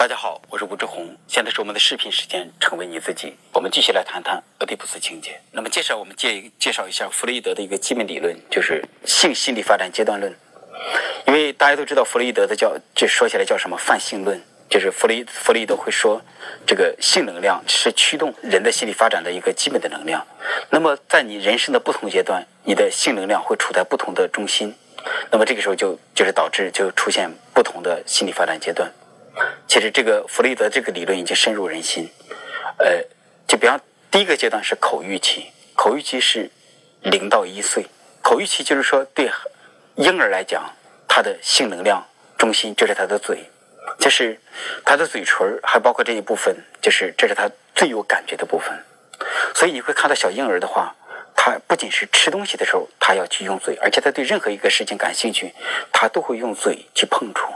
大家好，我是吴志红，现在是我们的视频时间，成为你自己。我们继续来谈谈俄狄浦斯情节。那么，介绍我们介介绍一下弗洛伊德的一个基本理论，就是性心理发展阶段论。因为大家都知道弗洛伊德的叫，这说起来叫什么泛性论，就是弗洛伊弗洛伊德会说，这个性能量是驱动人的心理发展的一个基本的能量。那么，在你人生的不同阶段，你的性能量会处在不同的中心，那么这个时候就就是导致就出现不同的心理发展阶段。其实这个弗洛伊德这个理论已经深入人心，呃，就比方第一个阶段是口欲期，口欲期是零到一岁，口欲期就是说对婴儿来讲，他的性能量中心就是他的嘴，就是他的嘴唇还包括这一部分，就是这是他最有感觉的部分，所以你会看到小婴儿的话，他不仅是吃东西的时候他要去用嘴，而且他对任何一个事情感兴趣，他都会用嘴去碰触。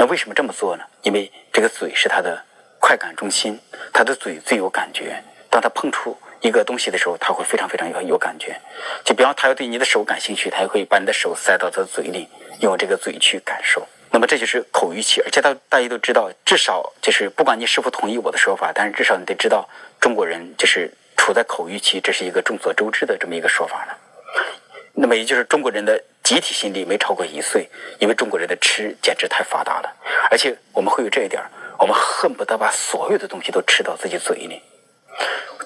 那为什么这么做呢？因为这个嘴是他的快感中心，他的嘴最有感觉。当他碰触一个东西的时候，他会非常非常有有感觉。就比方他要对你的手感兴趣，他也会把你的手塞到他的嘴里，用这个嘴去感受。那么这就是口欲期，而且大大家都知道，至少就是不管你是否同意我的说法，但是至少你得知道，中国人就是处在口欲期，这是一个众所周知的这么一个说法了。那么也就是中国人的。集体心理没超过一岁，因为中国人的吃简直太发达了，而且我们会有这一点，我们恨不得把所有的东西都吃到自己嘴里。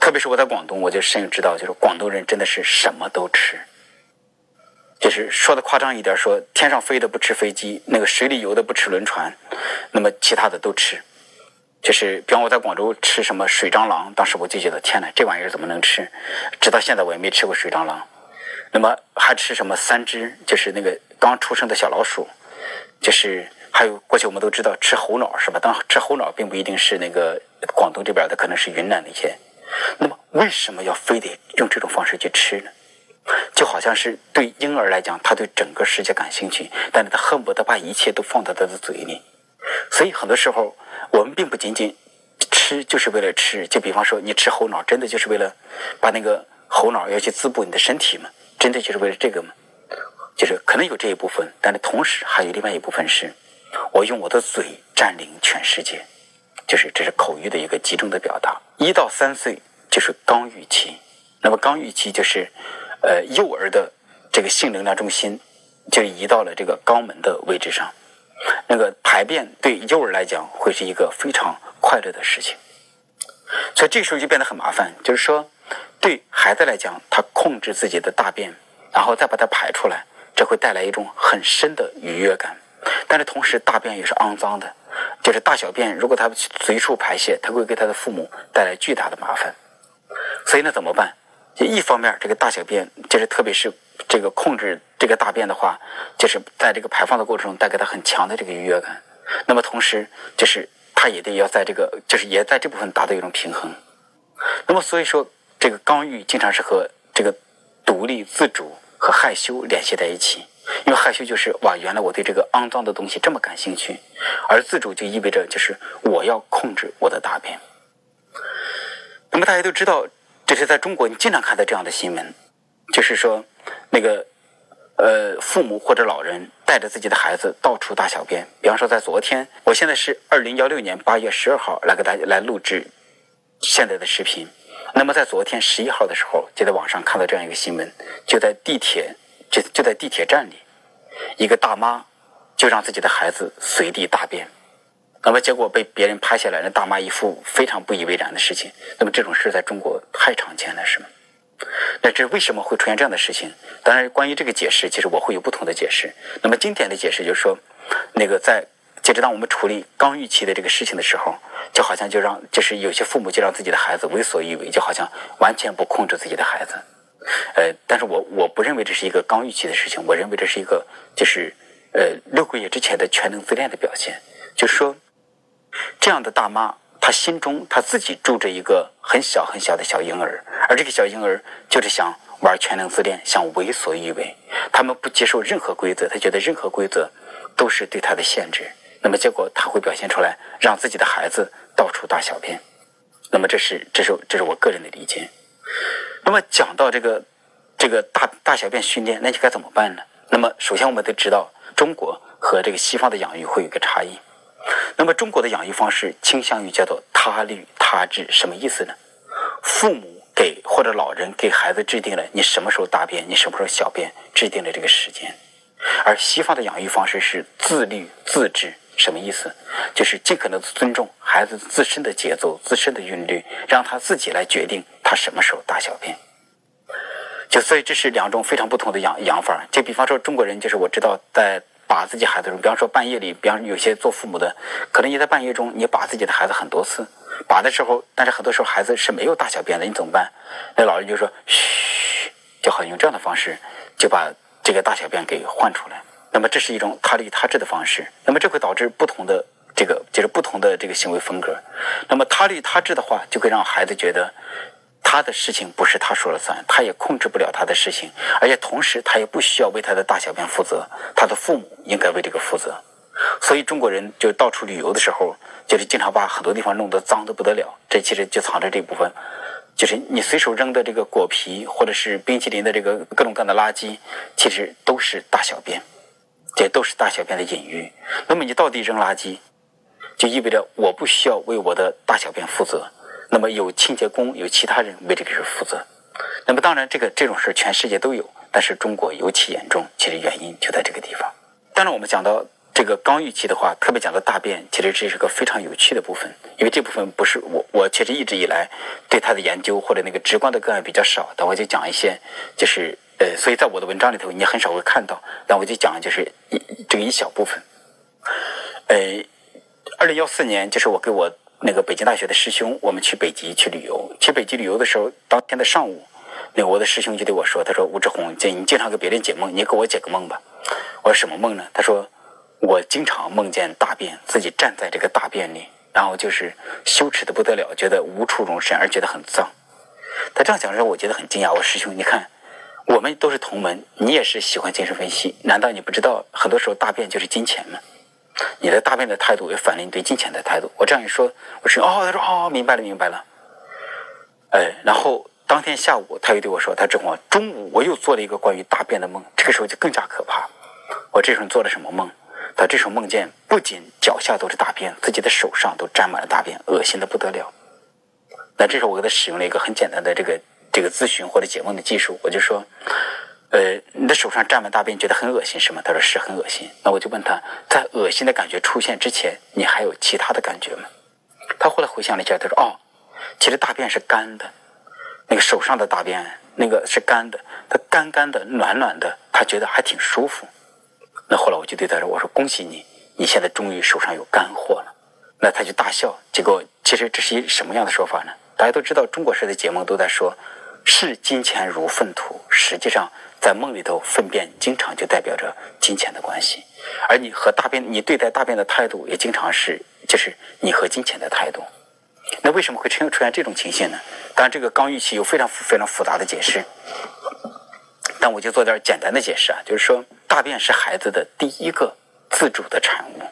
特别是我在广东，我就深有知道，就是广东人真的是什么都吃，就是说的夸张一点，说天上飞的不吃飞机，那个水里游的不吃轮船，那么其他的都吃。就是比方我在广州吃什么水蟑螂，当时我就觉得天哪，这玩意儿怎么能吃？直到现在我也没吃过水蟑螂。那么还吃什么三只？就是那个刚出生的小老鼠，就是还有过去我们都知道吃猴脑是吧？当吃猴脑并不一定是那个广东这边的，可能是云南那些。那么为什么要非得用这种方式去吃呢？就好像是对婴儿来讲，他对整个世界感兴趣，但是他恨不得把一切都放到他的嘴里。所以很多时候我们并不仅仅吃就是为了吃，就比方说你吃猴脑，真的就是为了把那个猴脑要去滋补你的身体吗？真的就是为了这个吗？就是可能有这一部分，但是同时还有另外一部分是，我用我的嘴占领全世界，就是这是口欲的一个集中的表达。一到三岁就是刚欲期，那么刚欲期就是呃幼儿的这个性能量中心就移到了这个肛门的位置上，那个排便对幼儿来讲会是一个非常快乐的事情，所以这时候就变得很麻烦，就是说。对孩子来讲，他控制自己的大便，然后再把它排出来，这会带来一种很深的愉悦感。但是同时，大便也是肮脏的，就是大小便，如果他随处排泄，他会给他的父母带来巨大的麻烦。所以那，怎么办？就一方面，这个大小便，就是特别是这个控制这个大便的话，就是在这个排放的过程中带给他很强的这个愉悦感。那么同时，就是他也得要在这个，就是也在这部分达到一种平衡。那么所以说。这个刚欲经常是和这个独立自主和害羞联系在一起，因为害羞就是哇，原来我对这个肮脏的东西这么感兴趣，而自主就意味着就是我要控制我的大便。那么大家都知道，这是在中国你经常看到这样的新闻，就是说那个呃父母或者老人带着自己的孩子到处大小便。比方说在昨天，我现在是二零幺六年八月十二号来给大家来录制现在的视频。那么在昨天十一号的时候，就在网上看到这样一个新闻，就在地铁，就就在地铁站里，一个大妈就让自己的孩子随地大便，那么结果被别人拍下来，那大妈一副非常不以为然的事情。那么这种事在中国太常见了，是吗？那这为什么会出现这样的事情？当然，关于这个解释，其实我会有不同的解释。那么经典的解释就是说，那个在。就是当我们处理刚预期的这个事情的时候，就好像就让就是有些父母就让自己的孩子为所欲为，就好像完全不控制自己的孩子。呃，但是我我不认为这是一个刚预期的事情，我认为这是一个就是呃六个月之前的全能自恋的表现。就是说，这样的大妈她心中她自己住着一个很小很小的小婴儿，而这个小婴儿就是想玩全能自恋，想为所欲为。他们不接受任何规则，他觉得任何规则都是对他的限制。那么结果他会表现出来，让自己的孩子到处大小便。那么这是这是这是我个人的理解。那么讲到这个这个大大小便训练，那就该怎么办呢？那么首先我们得知道，中国和这个西方的养育会有一个差异。那么中国的养育方式倾向于叫做他律他治，什么意思呢？父母给或者老人给孩子制定了你什么时候大便，你什么时候小便，制定了这个时间。而西方的养育方式是自律自治，什么意思？就是尽可能尊重孩子自身的节奏、自身的韵律，让他自己来决定他什么时候大小便。就所以这是两种非常不同的养养法。就比方说中国人，就是我知道在。把自己孩子中，比方说半夜里，比方有些做父母的，可能你在半夜中你把自己的孩子很多次，把的时候，但是很多时候孩子是没有大小便的，你怎么办？那老人就说嘘，就好用这样的方式就把这个大小便给换出来。那么这是一种他利他治的方式，那么这会导致不同的这个就是不同的这个行为风格。那么他利他治的话，就会让孩子觉得。他的事情不是他说了算，他也控制不了他的事情，而且同时他也不需要为他的大小便负责，他的父母应该为这个负责。所以中国人就到处旅游的时候，就是经常把很多地方弄得脏得不得了。这其实就藏着这部分，就是你随手扔的这个果皮或者是冰淇淋的这个各种各样的垃圾，其实都是大小便，这都是大小便的隐喻。那么你到底扔垃圾，就意味着我不需要为我的大小便负责。那么有清洁工，有其他人为这个事负责。那么当然，这个这种事全世界都有，但是中国尤其严重。其实原因就在这个地方。当然，我们讲到这个刚预期的话，特别讲到大便，其实这是个非常有趣的部分，因为这部分不是我我其实一直以来对它的研究或者那个直观的个案比较少。但我就讲一些，就是呃，所以在我的文章里头你很少会看到。但我就讲就是一这个一小部分。呃，二零幺四年就是我给我。那个北京大学的师兄，我们去北极去旅游。去北极旅游的时候，当天的上午，那我的师兄就对我说：“他说吴志红，你经常给别人解梦，你给我解个梦吧。”我说：“什么梦呢？”他说：“我经常梦见大便，自己站在这个大便里，然后就是羞耻的不得了，觉得无处容身，而觉得很脏。”他这样讲的时候，我觉得很惊讶。我师兄，你看，我们都是同门，你也是喜欢精神分析，难道你不知道很多时候大便就是金钱吗？你的大便的态度也反映对金钱的态度。我这样一说，我说哦，他说哦，明白了，明白了。哎，然后当天下午他又对我说，他之后中午我又做了一个关于大便的梦，这个时候就更加可怕。我这时候做了什么梦？他这时候梦见不仅脚下都是大便，自己的手上都沾满了大便，恶心的不得了。那这时候我给他使用了一个很简单的这个这个咨询或者解梦的技术，我就说。呃，你的手上沾满大便，觉得很恶心是吗？他说是很恶心。那我就问他，在恶心的感觉出现之前，你还有其他的感觉吗？他后来回想了一下，他说哦，其实大便是干的，那个手上的大便那个是干的，它干干的、暖暖的，他觉得还挺舒服。那后来我就对他说，我说恭喜你，你现在终于手上有干货了。那他就大笑。结果其实这是一什么样的说法呢？大家都知道，中国式的解梦都在说，视金钱如粪土，实际上。在梦里头，粪便经常就代表着金钱的关系，而你和大便，你对待大便的态度也经常是，就是你和金钱的态度。那为什么会出现出现这种情形呢？当然，这个刚预期有非常非常复杂的解释，但我就做点简单的解释啊，就是说，大便是孩子的第一个自主的产物。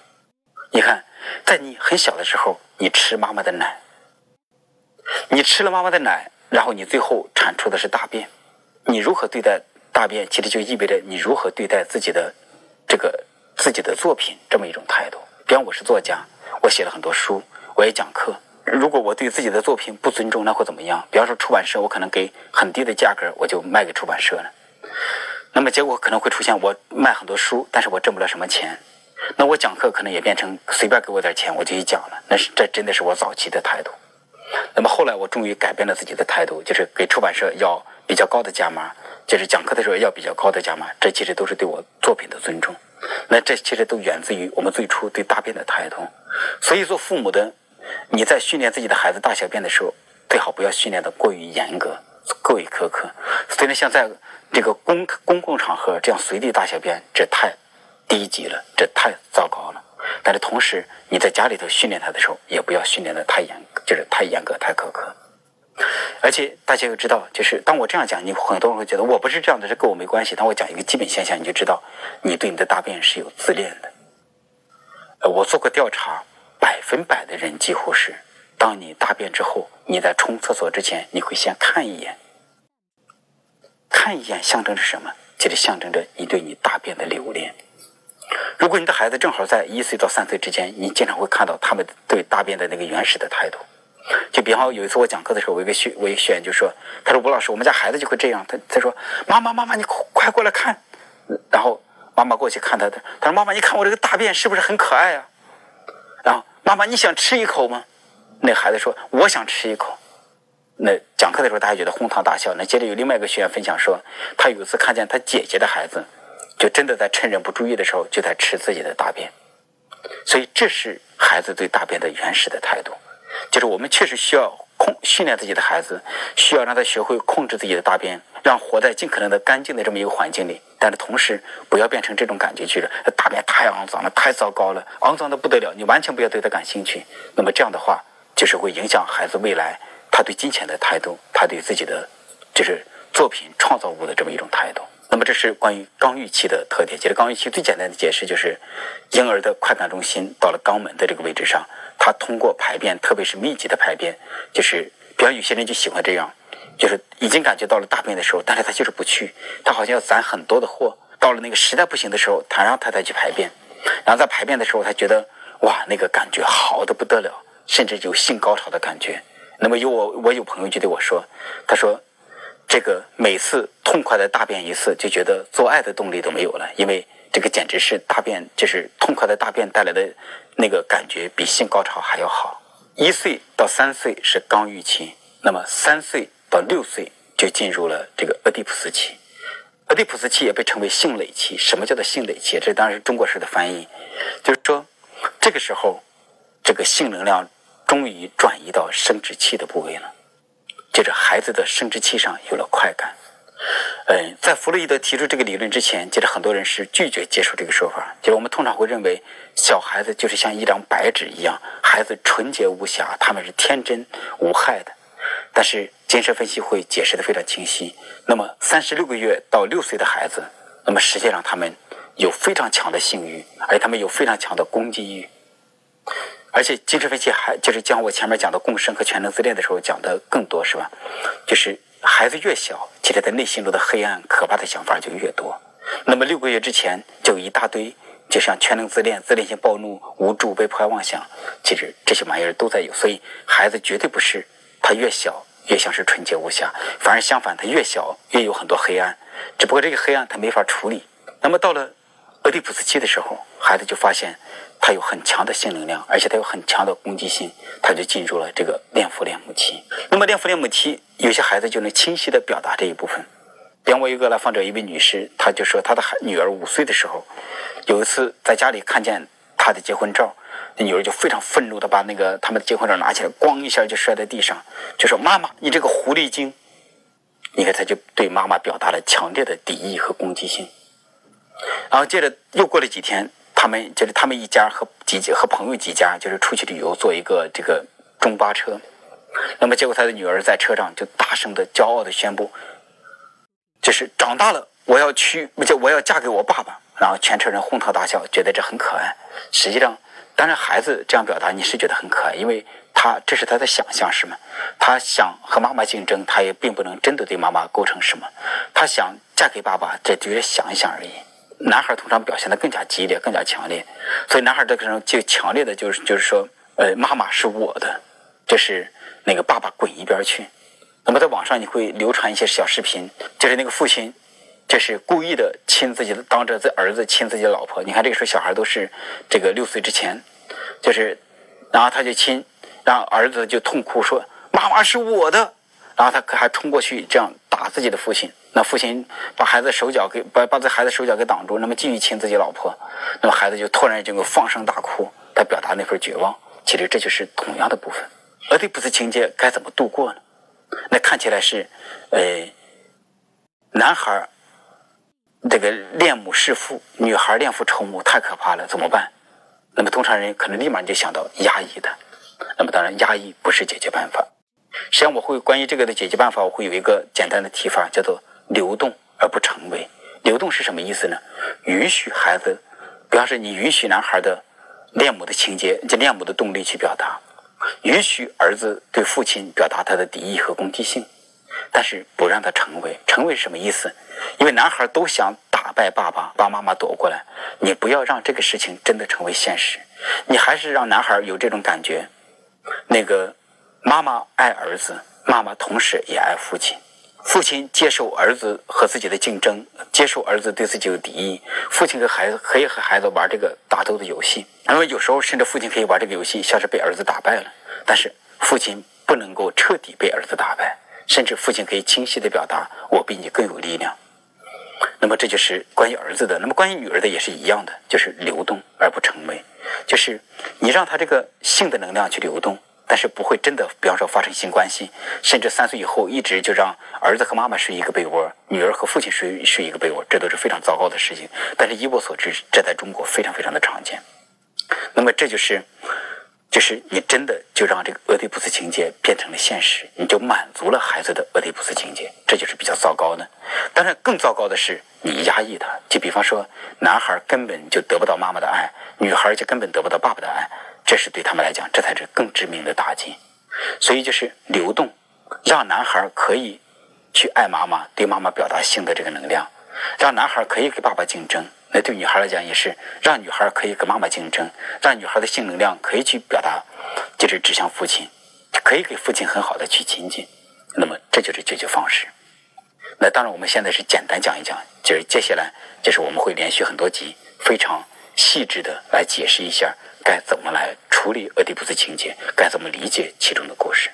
你看，在你很小的时候，你吃妈妈的奶，你吃了妈妈的奶，然后你最后产出的是大便，你如何对待？大便其实就意味着你如何对待自己的这个自己的作品这么一种态度。比方我是作家，我写了很多书，我也讲课。如果我对自己的作品不尊重，那会怎么样？比方说出版社，我可能给很低的价格，我就卖给出版社了。那么结果可能会出现我卖很多书，但是我挣不了什么钱。那我讲课可能也变成随便给我点钱我就去讲了。那是这真的是我早期的态度。那么后来我终于改变了自己的态度，就是给出版社要比较高的价码。就是讲课的时候要比较高的价码，这其实都是对我作品的尊重。那这其实都源自于我们最初对大便的态度。所以做父母的，你在训练自己的孩子大小便的时候，最好不要训练的过于严格、过于苛刻。虽然，像在这个公公共场合这样随地大小便，这太低级了，这太糟糕了。但是同时，你在家里头训练他的时候，也不要训练的太严，就是太严格、太苛刻。而且大家要知道，就是当我这样讲，你很多人会觉得我不是这样的，这跟我没关系。当我讲一个基本现象，你就知道你对你的大便是有自恋的。呃，我做过调查，百分百的人几乎是，当你大便之后，你在冲厕所之前，你会先看一眼，看一眼象征着什么？其实象征着你对你大便的留恋。如果你的孩子正好在一岁到三岁之间，你经常会看到他们对大便的那个原始的态度。就比方有一次我讲课的时候，我一个学我一个学员就说：“他说吴老师，我们家孩子就会这样。他他说妈妈妈妈，你快过来看。”然后妈妈过去看他的，他说：“妈妈，你看我这个大便是不是很可爱啊？”然后妈妈，你想吃一口吗？那孩子说：“我想吃一口。”那讲课的时候，大家觉得哄堂大笑。那接着有另外一个学员分享说，他有一次看见他姐姐的孩子，就真的在趁人不注意的时候就在吃自己的大便。所以这是孩子对大便的原始的态度。就是我们确实需要控训练自己的孩子，需要让他学会控制自己的大便，让活在尽可能的干净的这么一个环境里。但是同时不要变成这种感觉，去了大便太肮脏了，太糟糕了，肮脏的不得了。你完全不要对他感兴趣。那么这样的话，就是会影响孩子未来他对金钱的态度，他对自己的就是作品创造物的这么一种态度。那么这是关于肛欲期的特点。其实肛欲期最简单的解释就是，婴儿的快感中心到了肛门的这个位置上。他通过排便，特别是密集的排便，就是比方有些人就喜欢这样，就是已经感觉到了大便的时候，但是他就是不去，他好像要攒很多的货，到了那个实在不行的时候，他让他再去排便，然后在排便的时候，他觉得哇，那个感觉好的不得了，甚至有性高潮的感觉。那么有我我有朋友就对我说，他说这个每次痛快的大便一次，就觉得做爱的动力都没有了，因为。这个简直是大便，就是痛快的大便带来的那个感觉，比性高潮还要好。一岁到三岁是刚欲期，那么三岁到六岁就进入了这个俄狄浦斯期。俄狄浦斯期也被称为性累期。什么叫做性累期？这当然是中国式的翻译，就是说这个时候，这个性能量终于转移到生殖器的部位了，接着孩子的生殖器上有了快感。嗯，在弗洛伊德提出这个理论之前，其实很多人是拒绝接受这个说法。就是我们通常会认为，小孩子就是像一张白纸一样，孩子纯洁无瑕，他们是天真无害的。但是精神分析会解释的非常清晰。那么三十六个月到六岁的孩子，那么实际上他们有非常强的性欲，而且他们有非常强的攻击欲。而且精神分析还就是将我前面讲的共生和全能自恋的时候讲的更多，是吧？就是。孩子越小，其实他内心中的黑暗、可怕的想法就越多。那么六个月之前就一大堆，就像全能自恋、自恋性暴怒、无助、被迫害妄想，其实这些玩意儿都在有。所以孩子绝对不是他越小越像是纯洁无瑕，反而相反，他越小越有很多黑暗。只不过这个黑暗他没法处理。那么到了俄狄浦斯期的时候，孩子就发现。他有很强的性能量，而且他有很强的攻击性，他就进入了这个恋父恋母期。那么恋父恋母期，有些孩子就能清晰的表达这一部分。比方我有个来访者，一位女士，她就说她的孩女儿五岁的时候，有一次在家里看见她的结婚照，那女儿就非常愤怒的把那个他们的结婚照拿起来，咣一下就摔在地上，就说：“妈妈，你这个狐狸精！”你看，他就对妈妈表达了强烈的敌意和攻击性。然后接着又过了几天。他们就是他们一家和几和朋友几家，就是出去旅游，坐一个这个中巴车。那么结果他的女儿在车上就大声的、骄傲的宣布，就是长大了我要去，就我要嫁给我爸爸。然后全车人哄堂大笑，觉得这很可爱。实际上，当然孩子这样表达你是觉得很可爱，因为他这是他的想象，是吗？他想和妈妈竞争，他也并不能真的对妈妈构成什么。他想嫁给爸爸，这只是想一想而已。男孩通常表现的更加激烈、更加强烈，所以男孩这个时候就强烈的就是就是说，呃，妈妈是我的，这是那个爸爸滚一边去。那么在网上你会流传一些小视频，就是那个父亲，就是故意的亲自己，当着自儿子亲自己的老婆。你看这个时候小孩都是这个六岁之前，就是，然后他就亲，然后儿子就痛哭说妈妈是我的，然后他可还冲过去这样打自己的父亲。那父亲把孩子手脚给把把这孩子手脚给挡住，那么继续亲自己老婆，那么孩子就突然就放声大哭，他表达那份绝望。其实这就是同样的部分。俄狄浦斯情节该怎么度过呢？那看起来是，呃，男孩这个恋母弑父，女孩恋父仇母，太可怕了，怎么办？那么通常人可能立马就想到压抑的。那么当然，压抑不是解决办法。实际上，我会关于这个的解决办法，我会有一个简单的提法，叫做。流动而不成为，流动是什么意思呢？允许孩子，比方说你允许男孩的恋母的情节，就恋母的动力去表达；允许儿子对父亲表达他的敌意和攻击性，但是不让他成为。成为什么意思？因为男孩都想打打败爸爸，把妈妈夺过来。你不要让这个事情真的成为现实，你还是让男孩有这种感觉，那个妈妈爱儿子，妈妈同时也爱父亲。父亲接受儿子和自己的竞争，接受儿子对自己有敌意。父亲和孩子可以和孩子玩这个打斗的游戏，那么有时候甚至父亲可以玩这个游戏，像是被儿子打败了。但是父亲不能够彻底被儿子打败，甚至父亲可以清晰的表达：“我比你更有力量。”那么这就是关于儿子的。那么关于女儿的也是一样的，就是流动而不成为，就是你让他这个性的能量去流动。但是不会真的，比方说发生性关系，甚至三岁以后一直就让儿子和妈妈睡一个被窝，女儿和父亲睡睡一个被窝，这都是非常糟糕的事情。但是依我所知，这在中国非常非常的常见。那么这就是，就是你真的就让这个俄狄浦斯情节变成了现实，你就满足了孩子的俄狄浦斯情节，这就是比较糟糕的。当然，更糟糕的是你压抑他，就比方说，男孩根本就得不到妈妈的爱，女孩就根本得不到爸爸的爱。这是对他们来讲，这才是更致命的打击。所以就是流动，让男孩可以去爱妈妈，对妈妈表达性的这个能量；让男孩可以跟爸爸竞争。那对女孩来讲也是，让女孩可以跟妈妈竞争，让女孩的性能量可以去表达，就是指向父亲，可以给父亲很好的去亲近。那么这就是解决方式。那当然，我们现在是简单讲一讲，就是接下来就是我们会连续很多集，非常细致的来解释一下。该怎么来处理俄狄浦斯情节？该怎么理解其中的故事？